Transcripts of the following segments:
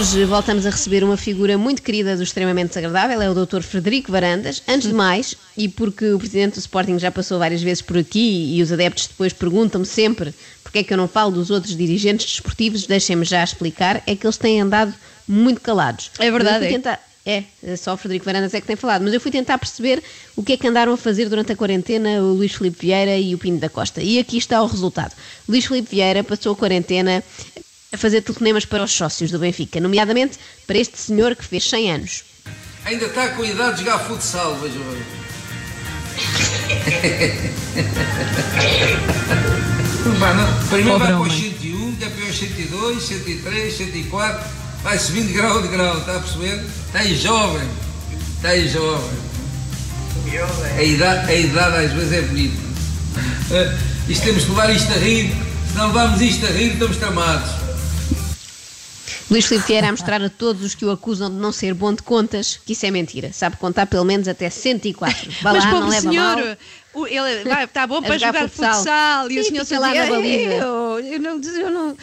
Hoje voltamos a receber uma figura muito querida do extremamente desagradável, é o Dr. Frederico Varandas. Antes de mais, e porque o presidente do Sporting já passou várias vezes por aqui e os adeptos depois perguntam-me sempre porque é que eu não falo dos outros dirigentes desportivos, deixem-me já explicar, é que eles têm andado muito calados. É verdade, é. tentar- É, só o Frederico Varandas é que tem falado, mas eu fui tentar perceber o que é que andaram a fazer durante a quarentena o Luís Filipe Vieira e o Pinho da Costa. E aqui está o resultado. Luís Filipe Vieira passou a quarentena a fazer telefonemas para os sócios do Benfica, nomeadamente para este senhor que fez 100 anos. Ainda está com a idade de jogar futsal, veja bem. Primeiro Pobre vai para os homem. 101, depois aos 102, 103, 104, vai subindo de grau de grau, está a perceber? Está aí jovem, está aí jovem. A idade, a idade às vezes é bonita. Isto temos que levar isto a rir, se não levamos isto a rir, estamos tramados. Luís Filipe Vieira a mostrar a todos os que o acusam de não ser bom de contas que isso é mentira. Sabe contar pelo menos até 104. Vá Mas lá, não pobre leva senhor, mal. O- ele vai, está bom para jogar jogar futsal. futsal, e o Sim, senhor fica lá na baliza. eu, eu não, eu não...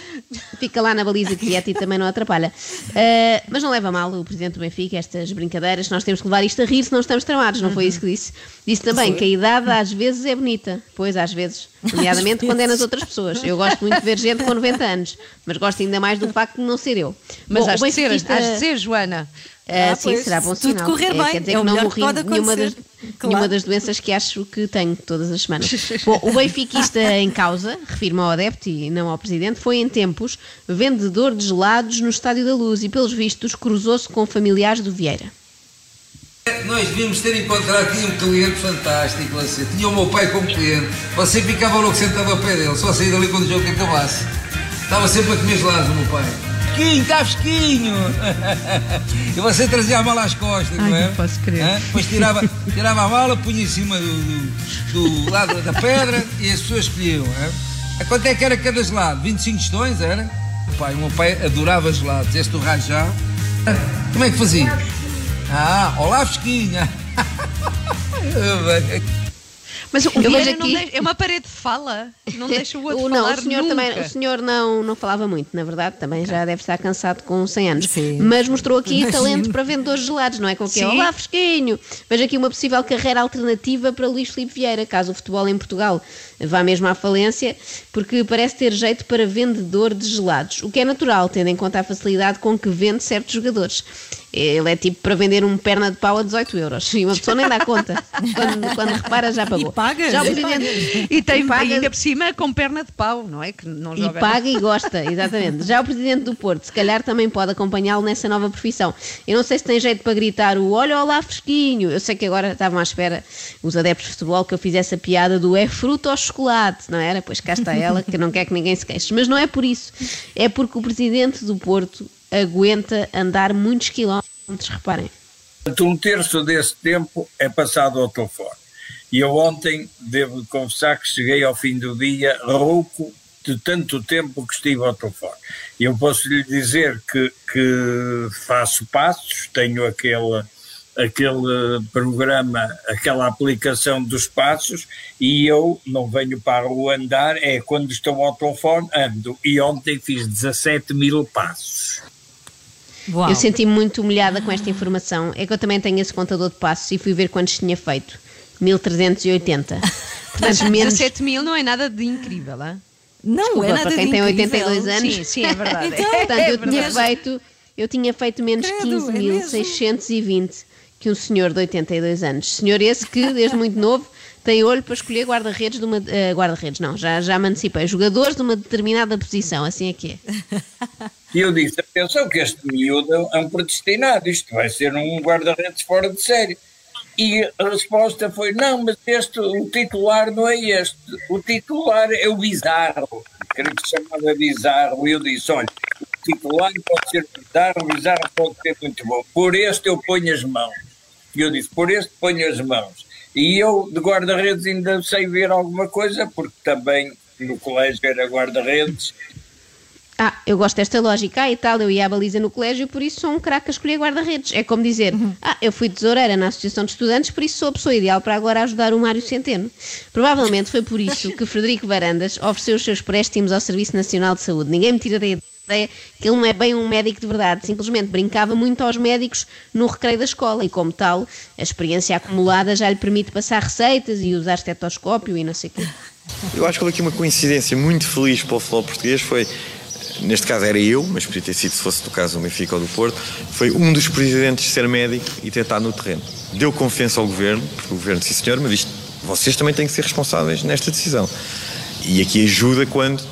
Fica lá na baliza quieta e também não atrapalha. Uh, mas não leva mal o presidente do Benfica estas brincadeiras. Nós temos que levar isto a rir se não estamos tramados. Não foi Uhum. isso que disse. Disse também que a idade às vezes é bonita. Pois, às vezes. Nomeadamente quando é nas outras pessoas. Eu gosto muito de ver gente com 90 anos. Mas gosto ainda mais do facto de não ser eu. Mas Bom, has o de ser, has de ser, Joana. Ah, Ah, sim, pois, será bom se tudo sinal. correr É, bem, quer dizer é que o não morri que nenhuma das, acontecer. nenhuma Claro. das doenças que acho que tenho todas as semanas. Bom, o benfiquista em causa, refiro-me ao adepto e não ao presidente, foi em tempos vendedor de gelados no Estádio da Luz e, pelos vistos, cruzou-se com familiares do Vieira. Nós devíamos ter encontrado aqui um cliente fantástico, você. Tinha o meu pai como cliente. Você ficava logo sentado ao pé dele, só sair dali quando o jogo acabasse. Estava sempre a comer gelados, o meu pai. Fresquinho, está fresquinho! e você trazia a mala às costas, Ai, não é? não posso crer. Hã? Depois tirava, tirava a mala, punha em cima do, do, do lado da pedra e as pessoas escolhiam. A quanto é que era cada gelado? 25 tostões, era? O, pai, o meu pai adorava gelados. Este do rajão. Como é que fazia? Ah, olá, fresquinha! Mas o Eu vejo não aqui- deixa- é uma parede de fala, não deixa o outro O- não, falar o senhor nunca. também, o senhor não, não falava muito, na verdade, também já deve estar cansado com 100 anos. Sim. Mas mostrou aqui Imagino. talento para vendedores de gelados, não é? Com o que é, olá fresquinho. Veja aqui uma possível carreira alternativa para Luís Filipe Vieira, caso o futebol em Portugal vá mesmo à falência, porque parece ter jeito para vendedor de gelados, o que é natural, tendo em conta a facilidade com que vende certos jogadores. Ele é tipo para vender um perna de pau a 18 euros e uma pessoa nem dá conta. Quando, quando repara, já pagou. E paga. Já o E presidente, E tem paga- ainda por cima com perna de pau, não é? Que não e joga. paga e gosta, exatamente. Já o presidente do Porto, se calhar também pode acompanhá-lo nessa nova profissão. Eu não sei se tem jeito para gritar o olha lá fresquinho. Eu sei que agora estavam à espera os adeptos de futebol que eu fizesse a piada do é fruta ou chocolate, não era? Pois cá está ela, que não quer que ninguém se queixe. Mas não é por isso. É porque o presidente do Porto aguenta andar muitos quilómetros, reparem. Portanto, um terço desse tempo é passado ao telefone. E eu ontem, devo confessar que cheguei ao fim do dia rouco de tanto tempo que estive ao telefone. Eu posso lhe dizer que, que faço passos, tenho aquele, aquele programa, aquela aplicação dos passos, e eu não venho para rua andar, é quando estou ao telefone, ando. E ontem fiz 17 mil passos. Uau. Eu senti-me muito humilhada com esta informação. É que eu também tenho esse contador de passos e fui ver quantos tinha feito. 1380. Mas Portanto, menos 17 mil não é nada de incrível, hã? Não Desculpa, é nada para quem de tem incrível. 82 anos. Sim, sim, é verdade. Então, Portanto, eu tinha verdade. feito, eu tinha feito menos Credo, é mesmo? 15.620 que um senhor de 82 anos. Senhor esse que, desde muito novo, tem olho para escolher guarda-redes de uma. eh, guarda-redes, não, já, já me antecipei. Jogadores de uma determinada posição, assim é que é. E eu disse, atenção que este miúdo é um predestinado, isto vai ser um guarda-redes fora de série. E a resposta foi, não, mas este, o titular não é este, o titular é o bizarro, creio que chamava bizarro, e eu disse, olha, o titular pode ser bizarro, o bizarro pode ser muito bom, por este eu ponho as mãos. E eu disse, por este ponho as mãos. E eu, de guarda-redes, ainda sei ver alguma coisa, porque também no colégio era guarda-redes, Ah, eu gosto desta lógica. Ah, e tal, eu ia à baliza no colégio, por isso sou um craque a escolher guarda-redes. É como dizer, ah, eu fui tesoureira na Associação de Estudantes, por isso sou a pessoa ideal para agora ajudar o Mário Centeno. Provavelmente foi por isso que Frederico Varandas ofereceu os seus préstimos ao Serviço Nacional de Saúde. Ninguém me tira da ideia que ele não é bem um médico de verdade, simplesmente brincava muito aos médicos no recreio da escola e, como tal, a experiência acumulada já lhe permite passar receitas e usar estetoscópio e não sei o quê. Eu acho que houve aqui uma coincidência muito feliz para o futebol português. Foi, neste caso era eu, mas podia ter sido se fosse do caso do Benfica ou do Porto, foi um dos presidentes ser médico e estado no terreno. Deu confiança ao governo, porque o governo, sim senhor, mas isto, vocês também têm que ser responsáveis nesta decisão. E aqui ajuda quando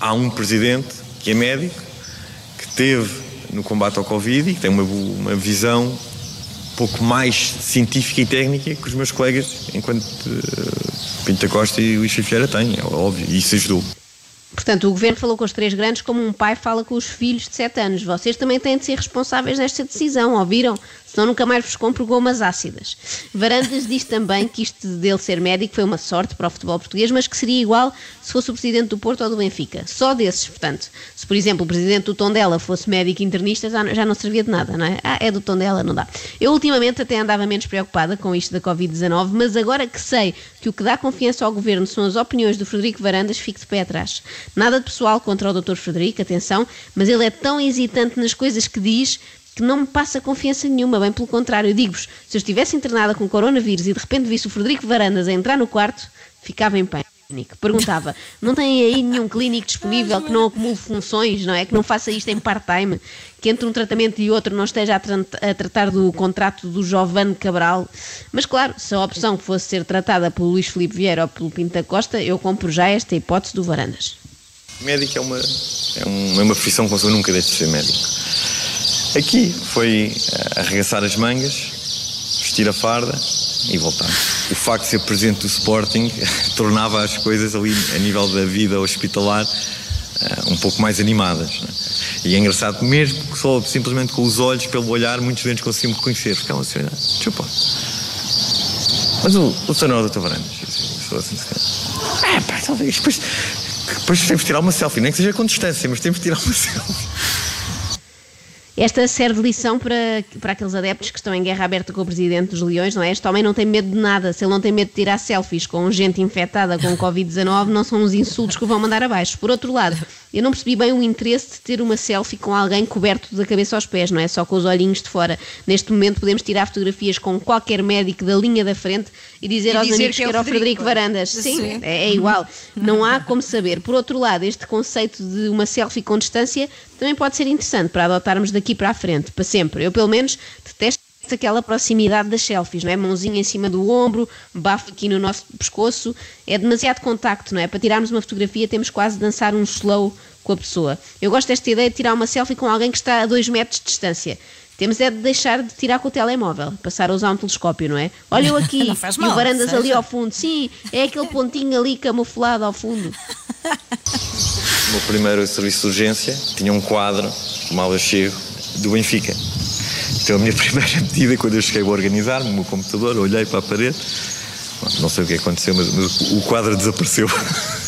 há um presidente que é médico, que teve no combate ao Covid e que tem uma, uma visão pouco mais científica e técnica que os meus colegas, enquanto uh, Pinto da Costa e Luís Filipe Vieira têm, é óbvio, e isso ajudou. Portanto, o governo falou com os três grandes como um pai fala com os filhos de 7 anos. Vocês também têm de ser responsáveis nesta decisão, ouviram? Senão nunca mais vos compro gomas ácidas. Varandas diz também que isto dele ser médico foi uma sorte para o futebol português, mas que seria igual se fosse o presidente do Porto ou do Benfica. Só desses, portanto. Se, por exemplo, o presidente do Tondela fosse médico internista, já não servia de nada, não é? Ah, é do Tondela, não dá. Eu ultimamente até andava menos preocupada com isto da Covid-19, mas agora que sei que o que dá confiança ao governo são as opiniões do Frederico Varandas, fico de pé atrás. Nada de pessoal contra o Dr. Frederico, atenção, mas ele é tão hesitante nas coisas que diz que não me passa confiança nenhuma, bem pelo contrário. Digo-vos, se eu estivesse internada com coronavírus e de repente visse o Frederico Varandas a entrar no quarto, ficava em pânico. Perguntava, não tem aí nenhum clínico disponível que não acumule funções, não é? Que não faça isto em part-time, que entre um tratamento e outro não esteja a, tra a, tratar do contrato do Giovanni Cabral. Mas claro, se a opção fosse ser tratada pelo Luís Filipe Vieira ou pelo Pinta Costa, eu compro já esta hipótese do Varandas. Médico é uma, é uma, é uma profissão que eu nunca deixo de ser médico. Aqui foi arregaçar as mangas, vestir a farda e voltar. O facto de ser presidente do Sporting tornava as coisas ali a nível da vida hospitalar um pouco mais animadas. É? E é engraçado, mesmo que só simplesmente com os olhos, pelo olhar, muitos doentes conseguiam reconhecer. Ficava assim, chupa. Mas o, o senhor é o Dr. Varandas. Assim, é, pá, talvez. Depois, depois temos de tirar uma selfie, nem que seja com distância, mas temos de tirar uma selfie. Esta serve de lição para, para aqueles adeptos que estão em guerra aberta com o presidente dos Leões, não é? Este homem não tem medo de nada. Se ele não tem medo de tirar selfies com gente infectada com Covid-19, não são os insultos que o vão mandar abaixo. Por outro lado, eu não percebi bem o interesse de ter uma selfie com alguém coberto da cabeça aos pés, não é? Só com os olhinhos de fora. Neste momento podemos tirar fotografias com qualquer médico da linha da frente e dizer E aos dizer amigos que, que é o era o Frederico. Frederico Varandas. Sim, Sim. é, é igual. Não há como saber. Por outro lado, este conceito de uma selfie com distância também pode ser interessante para adotarmos daqui para a frente, para sempre. Eu, pelo menos, detesto aquela proximidade das selfies, não é? Mãozinha em cima do ombro, bafo aqui no nosso pescoço. É demasiado contacto, não é? Para tirarmos uma fotografia temos quase de dançar um slow com a pessoa. Eu gosto desta ideia de tirar uma selfie com alguém que está a dois metros de distância. Temos é de deixar de tirar com o telemóvel, passar a usar um telescópio, não é? Olha eu aqui, faz e mal, o varandas seja. ali ao fundo. Sim, é aquele pontinho ali camuflado ao fundo. O meu primeiro serviço de urgência tinha um quadro, mal eu chego, do Benfica. Então a minha primeira medida, quando eu cheguei a organizar-me, o meu computador, olhei para a parede, não sei o que aconteceu, mas, mas o quadro desapareceu.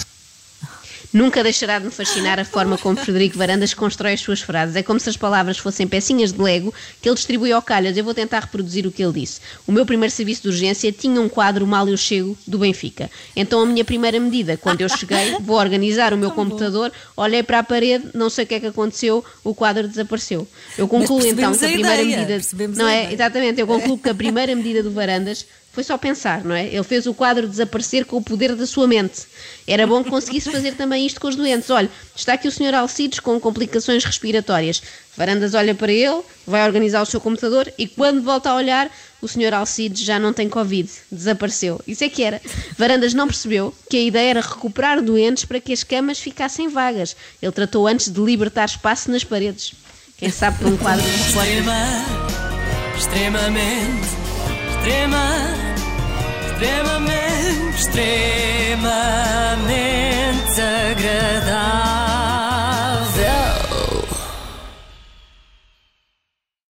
Nunca deixará de me fascinar a forma como Frederico Varandas constrói as suas frases. É como se as palavras fossem pecinhas de Lego que ele distribui ao calhas. Eu vou tentar reproduzir o que ele disse. O meu primeiro serviço de urgência tinha um quadro mal eu chego do Benfica. Então a minha primeira medida, quando eu cheguei, vou organizar o meu computador, olhei para a parede, não sei o que é que aconteceu, o quadro desapareceu. Eu concluo então que a primeira ideia, medida. Não é? ideia. Exatamente, eu concluo que a primeira medida do Varandas foi só pensar, não é? Ele fez o quadro desaparecer com o poder da sua mente. Era bom que conseguisse fazer também isto com os doentes. Olha, está aqui o Sr. Alcides com complicações respiratórias. Varandas olha para ele, vai organizar o seu computador e quando volta a olhar, o Sr. Alcides já não tem Covid. Desapareceu. Isso é que era. Varandas não percebeu que a ideia era recuperar doentes para que as camas ficassem vagas. Ele tratou antes de libertar espaço nas paredes. Quem sabe para um quadro de Extrema, extremamente, extrema, extremamente, extremamente agradável.